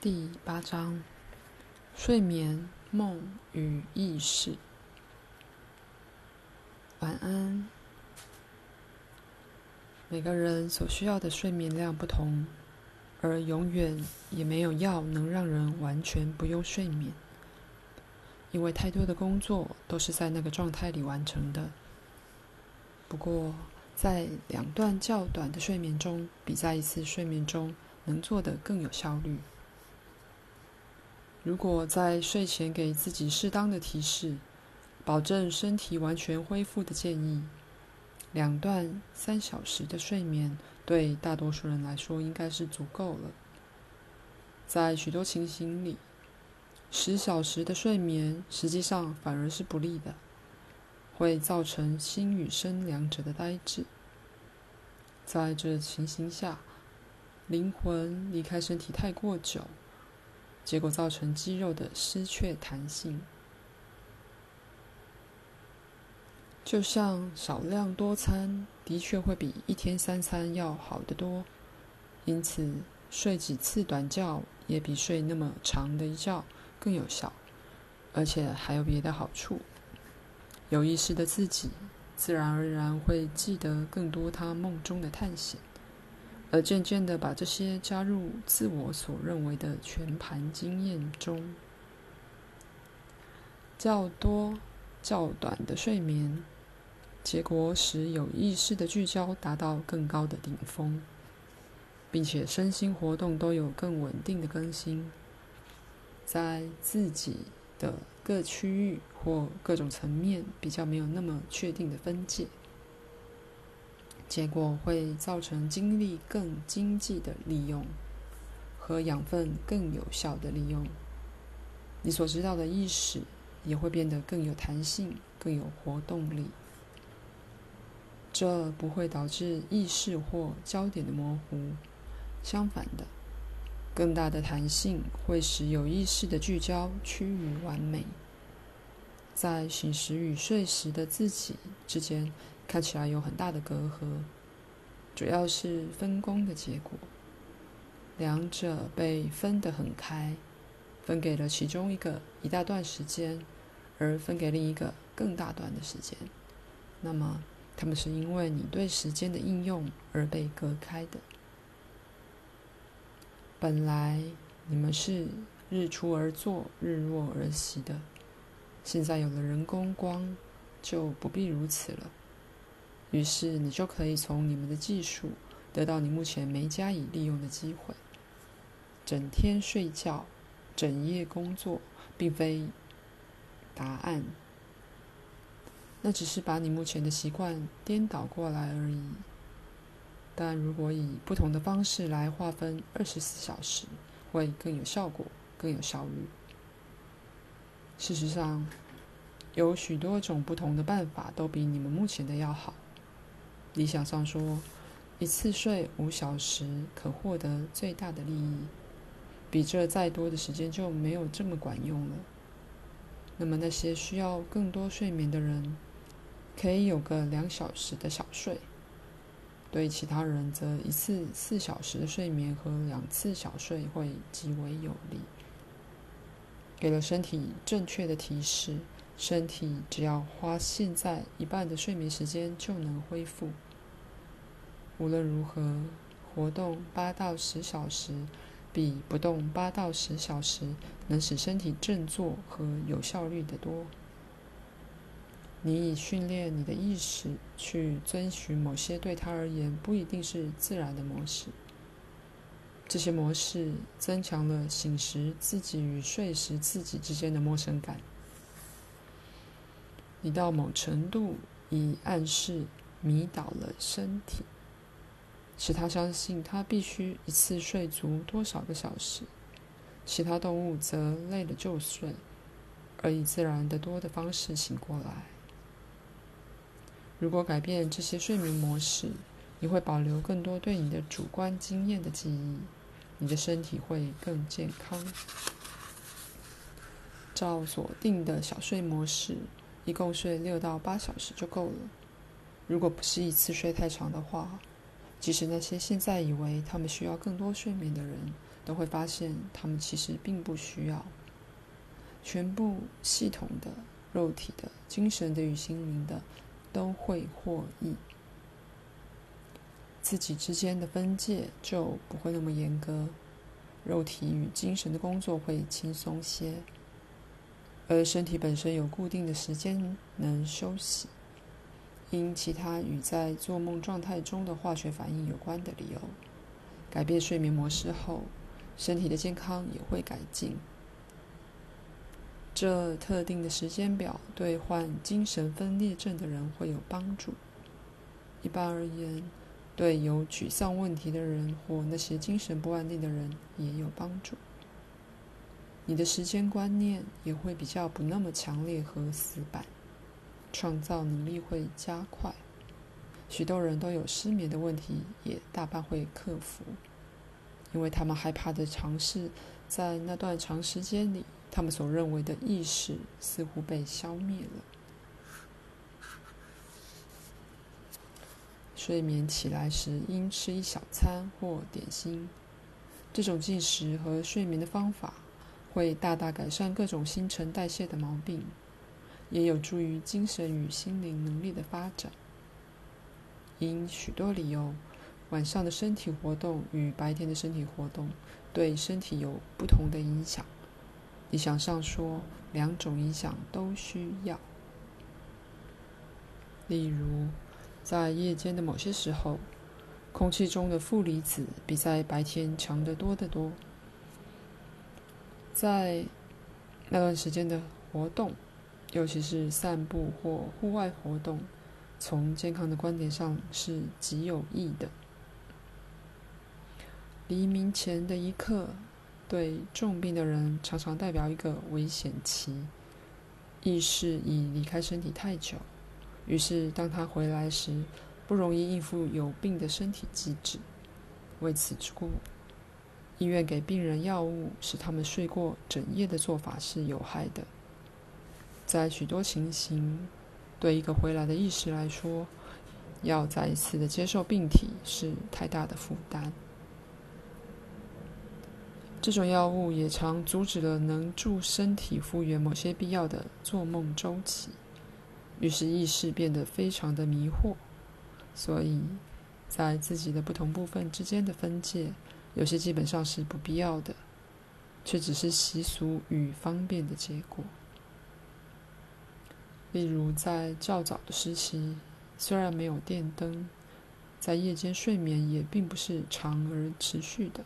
第八章：睡眠、梦与意识。晚安。每个人所需要的睡眠量不同，而永远也没有药能让人完全不用睡眠，因为太多的工作都是在那个状态里完成的。不过，在两段较短的睡眠中，比在一次睡眠中能做得更有效率。如果在睡前给自己适当的提示，保证身体完全恢复的建议，两段三小时的睡眠对大多数人来说应该是足够了。在许多情形里，十小时的睡眠实际上反而是不利的。会造成心与身两者的呆滞。在这情形下，灵魂离开身体太过久，结果造成肌肉的失去弹性。就像少量多餐的确会比一天三餐要好得多，因此睡几次短觉也比睡那么长的一觉更有效，而且还有别的好处。有意识的自己，自然而然会记得更多他梦中的探险，而渐渐地把这些加入自我所认为的全盘经验中。较多、较短的睡眠，结果使有意识的聚焦达到更高的顶峰，并且身心活动都有更稳定的更新，在自己的各区域或各种层面比较没有那么确定的分界，结果会造成精力更经济的利用和养分更有效的利用。你所知道的意识也会变得更有弹性、更有活动力。这不会导致意识或焦点的模糊，相反的。更大的弹性会使有意识的聚焦趋于完美，在醒时与睡时的自己之间看起来有很大的隔阂，主要是分工的结果。两者被分得很开，分给了其中一个一大段时间，而分给另一个更大段的时间。那么，他们是因为你对时间的应用而被隔开的。本来你们是日出而作，日落而息的，现在有了人工光，就不必如此了。于是你就可以从你们的技术得到你目前没加以利用的机会。整天睡觉，整夜工作，并非答案，那只是把你目前的习惯颠倒过来而已。但如果以不同的方式来划分二十四小时，会更有效果，更有效率。事实上，有许多种不同的办法都比你们目前的要好。理想上说，一次睡五小时可获得最大的利益，比这再多的时间就没有这么管用了。那么那些需要更多睡眠的人，可以有个两小时的小睡。对其他人则一次四小时的睡眠和两次小睡会极为有利。给了身体正确的提示，身体只要花现在一半的睡眠时间就能恢复。无论如何，活动八到十小时比不动八到十小时能使身体振作和有效率的多。你以训练你的意识去遵循某些对他而言不一定是自然的模式，这些模式增强了醒时自己与睡时自己之间的陌生感。你到某程度以暗示迷倒了身体，使他相信他必须一次睡足多少个小时，其他动物则累了就睡，而以自然得多的方式醒过来。如果改变这些睡眠模式，你会保留更多对你的主观经验的记忆，你的身体会更健康。照锁定的小睡模式，一共睡六到八小时就够了。如果不是一次睡太长的话，即使那些现在以为他们需要更多睡眠的人，都会发现，他们其实并不需要。全部系统的、肉体的、精神的与心灵的，都会获益。自己之间的分界就不会那么严格，肉体与精神的工作会轻松些，而身体本身有固定的时间能休息。因其他与在做梦状态中的化学反应有关的理由，改变睡眠模式后，身体的健康也会改进。这特定的时间表对患精神分裂症的人会有帮助。一般而言，对有沮丧问题的人或那些精神不安定的人也有帮助。你的时间观念也会比较不那么强烈和死板。创造能力会加快，许多人都有失眠的问题，也大半会克服，因为他们害怕的尝试，在那段长时间里，他们所认为的意识似乎被消灭了。睡眠起来时，应吃一小餐或点心，这种进食和睡眠的方法，会大大改善各种新陈代谢的毛病。也有助于精神与心灵能力的发展。因许多理由，晚上的身体活动与白天的身体活动对身体有不同的影响。理想上说，两种影响都需要。例如，在夜间的某些时候，空气中的负离子比在白天强得多得多。在那段时间的活动。尤其是散步或户外活动，从健康的观点上是极有益的。黎明前的一刻，对重病的人常常代表一个危险期，意识已离开身体太久，于是当他回来时，不容易应付有病的身体机制。为此之故，医院给病人药物使他们睡过整夜的做法是有害的。在许多情形，对一个回来的意识来说，要再一次的接受病体是太大的负担。这种药物也常阻止了能助身体复原某些必要的做梦周期，于是意识变得非常的迷惑。所以，在自己的不同部分之间的分界，有些基本上是不必要的，却只是习俗与方便的结果。例如，在较早的时期，虽然没有电灯，在夜间睡眠也并不是长而持续的，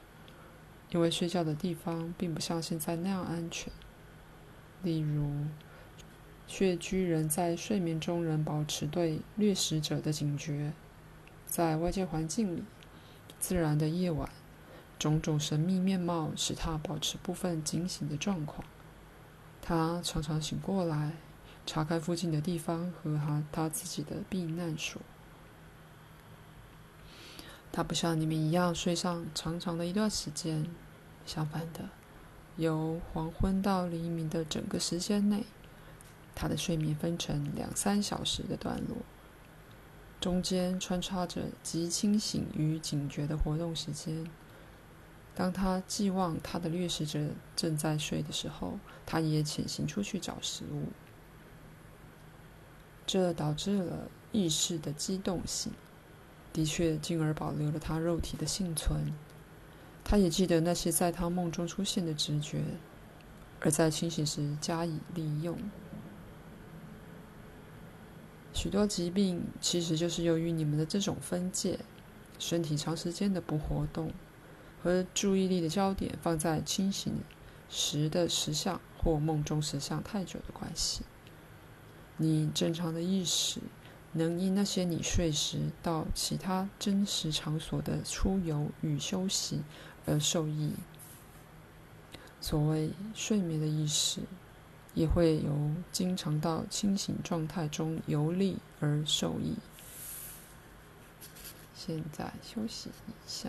因为睡觉的地方并不像现在那样安全。例如，穴居人在睡眠中仍保持对掠食者的警觉，在外界环境里，自然的夜晚，种种神秘面貌使他保持部分警醒的状况。他常常醒过来。查看附近的地方和他他自己的避难所。他不像你们一样睡上长长的一段时间，相反的，由黄昏到黎明的整个时间内，他的睡眠分成两三小时的段落，中间穿插着极清醒与警觉的活动时间。当他寄望他的掠食者正在睡的时候，他也潜行出去找食物。这导致了意识的机动性，的确，进而保留了他肉体的幸存。他也记得那些在他梦中出现的直觉，而在清醒时加以利用。许多疾病其实就是由于你们的这种分界，身体长时间的不活动，和注意力的焦点放在清醒时的实相或梦中实相太久的关系。你正常的意识能因那些你睡时到其他真实场所的出游与休息而受益。所谓睡眠的意识，也会由经常到清醒状态中游历而受益。现在休息一下。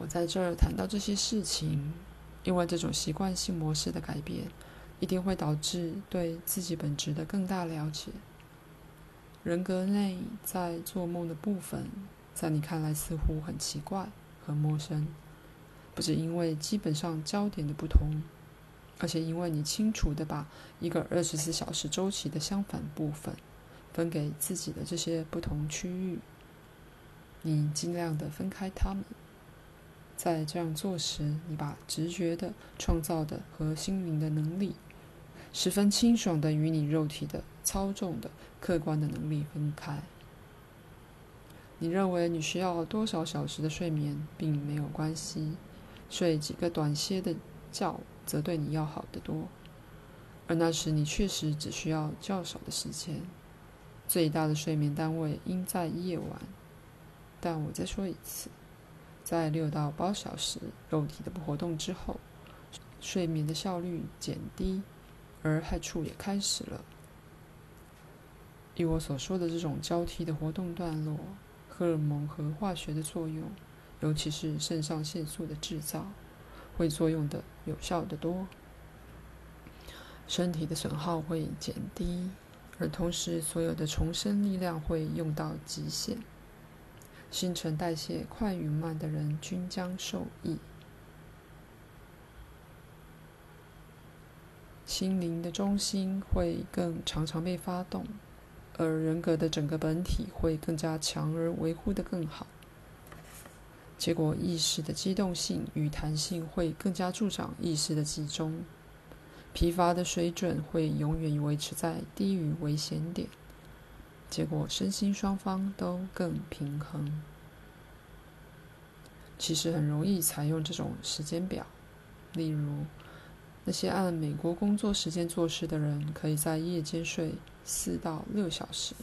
我在这儿谈到这些事情，因为这种习惯性模式的改变，一定会导致对自己本质的更大了解。人格内在做梦的部分，在你看来似乎很奇怪、很陌生，不只因为基本上焦点的不同，而且因为你清楚地把一个二十四小时周期的相反部分分给自己的这些不同区域，你尽量地分开它们。在这样做时，你把直觉的、创造的和心灵的能力，十分清爽的与你肉体的操纵的客观的能力分开。你认为你需要多少小时的睡眠，并没有关系，睡几个短些的觉则对你要好得多。而那时你确实只需要较少的时间。最大的睡眠单位应在夜晚。但我再说一次。在六到八小时肉体的活动之后，睡眠的效率减低，而害处也开始了。以我所说的这种交替的活动段落，荷尔蒙和化学的作用，尤其是肾上腺素的制造，会作用的有效得多。身体的损耗会减低，而同时所有的重生力量会用到极限。新陈代谢快与慢的人均将受益。心灵的中心会更常常被发动，而人格的整个本体会更加强而维护得更好。结果，意识的机动性与弹性会更加助长意识的集中，疲乏的水准会永远维持在低于危险点。结果，身心双方都更平衡。其实很容易采用这种时间表，例如，那些按美国工作时间做事的人，可以在夜间睡四到六小时，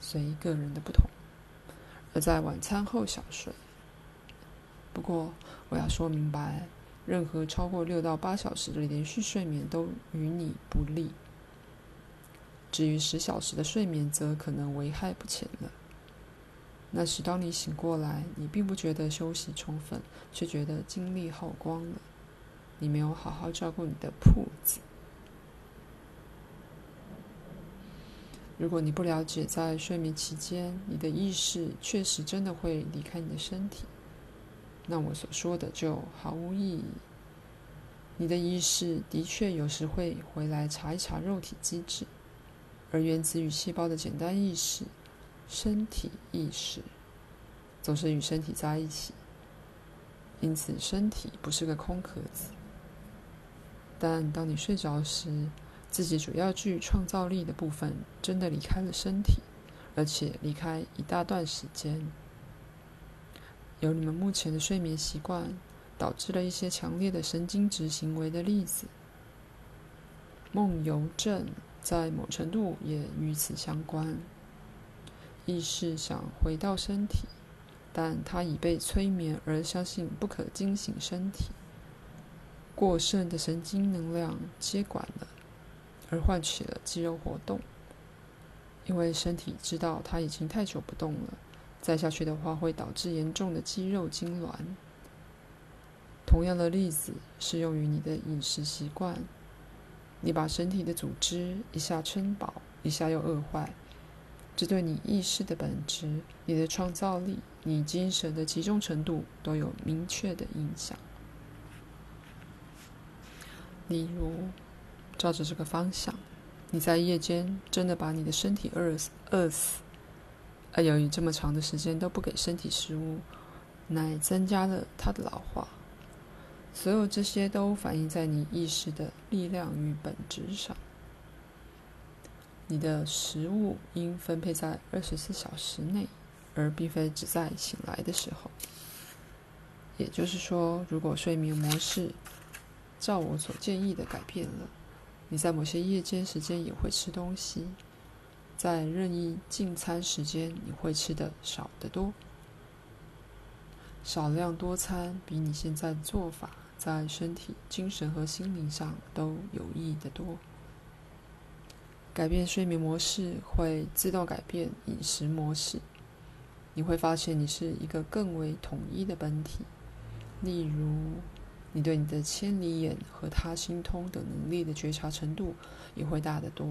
随个人的不同；而在晚餐后小睡。不过，我要说明白，任何超过六到八小时的连续睡眠都与你不利。至于十小时的睡眠，则可能危害不浅了。那时，当你醒过来，你并不觉得休息充分，却觉得精力耗光了。你没有好好照顾你的铺子。如果你不了解，在睡眠期间，你的意识确实真的会离开你的身体，那我所说的就毫无意义。你的意识的确有时会回来查一查肉体机制。而原子与细胞的简单意识，身体意识，总是与身体在一起。因此，身体不是个空壳子。但当你睡着时，自己主要具创造力的部分真的离开了身体，而且离开一大段时间。有你们目前的睡眠习惯导致了一些强烈的神经质行为的例子，梦游症。在某程度也与此相关。意识想回到身体，但他已被催眠而相信不可惊醒身体。过剩的神经能量接管了，而唤起了肌肉活动。因为身体知道他已经太久不动了，再下去的话会导致严重的肌肉痉挛。同样的例子适用于你的饮食习惯。你把身体的组织一下撑饱，一下又饿坏，这对你意识的本质、你的创造力、你精神的集中程度都有明确的影响。例如，照着这个方向，你在夜间真的把你的身体饿死，饿死，而由于这么长的时间都不给身体食物，乃增加了它的老化。所有这些都反映在你意识的力量与本质上。你的食物应分配在二十四小时内，而并非只在醒来的时候。也就是说，如果睡眠模式照我所建议的改变了，你在某些夜间时间也会吃东西，在任意进餐时间你会吃得少得多。少量多餐比你现在做法。在身体、精神和心灵上都有益得多。改变睡眠模式会自动改变饮食模式。你会发现你是一个更为统一的本体。例如，你对你的千里眼和他心通等能力的觉察程度也会大得多。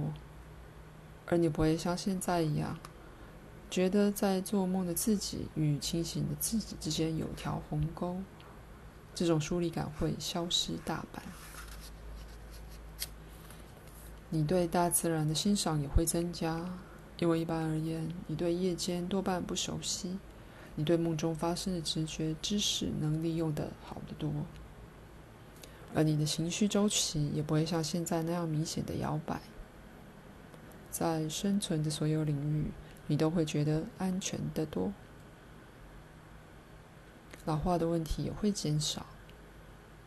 而你不会像现在一样，觉得在做梦的自己与清醒的自己之间有条鸿沟，这种疏离感会消失大半。你对大自然的欣赏也会增加，因为一般而言，你对夜间多半不熟悉，你对梦中发生的直觉知识能利用的好得多，而你的情绪周期也不会像现在那样明显的摇摆。在生存的所有领域，你都会觉得安全得多，老化的问题也会减少。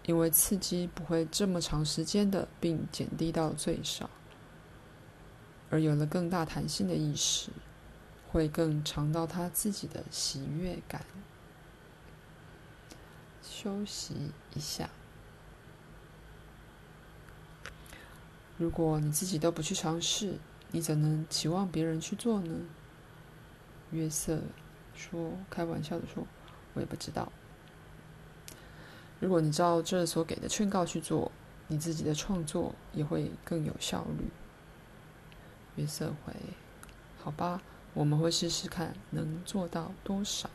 因为刺激不会这么长时间的，并减低到最少，而有了更大弹性的意识，会更尝到他自己的喜悦感。休息一下。如果你自己都不去尝试，你怎能期望别人去做呢？约瑟说，开玩笑的说：“我也不知道。”如果你照这所给的劝告去做，你自己的创作也会更有效率。约瑟回：“好吧，我们会试试看能做到多少。”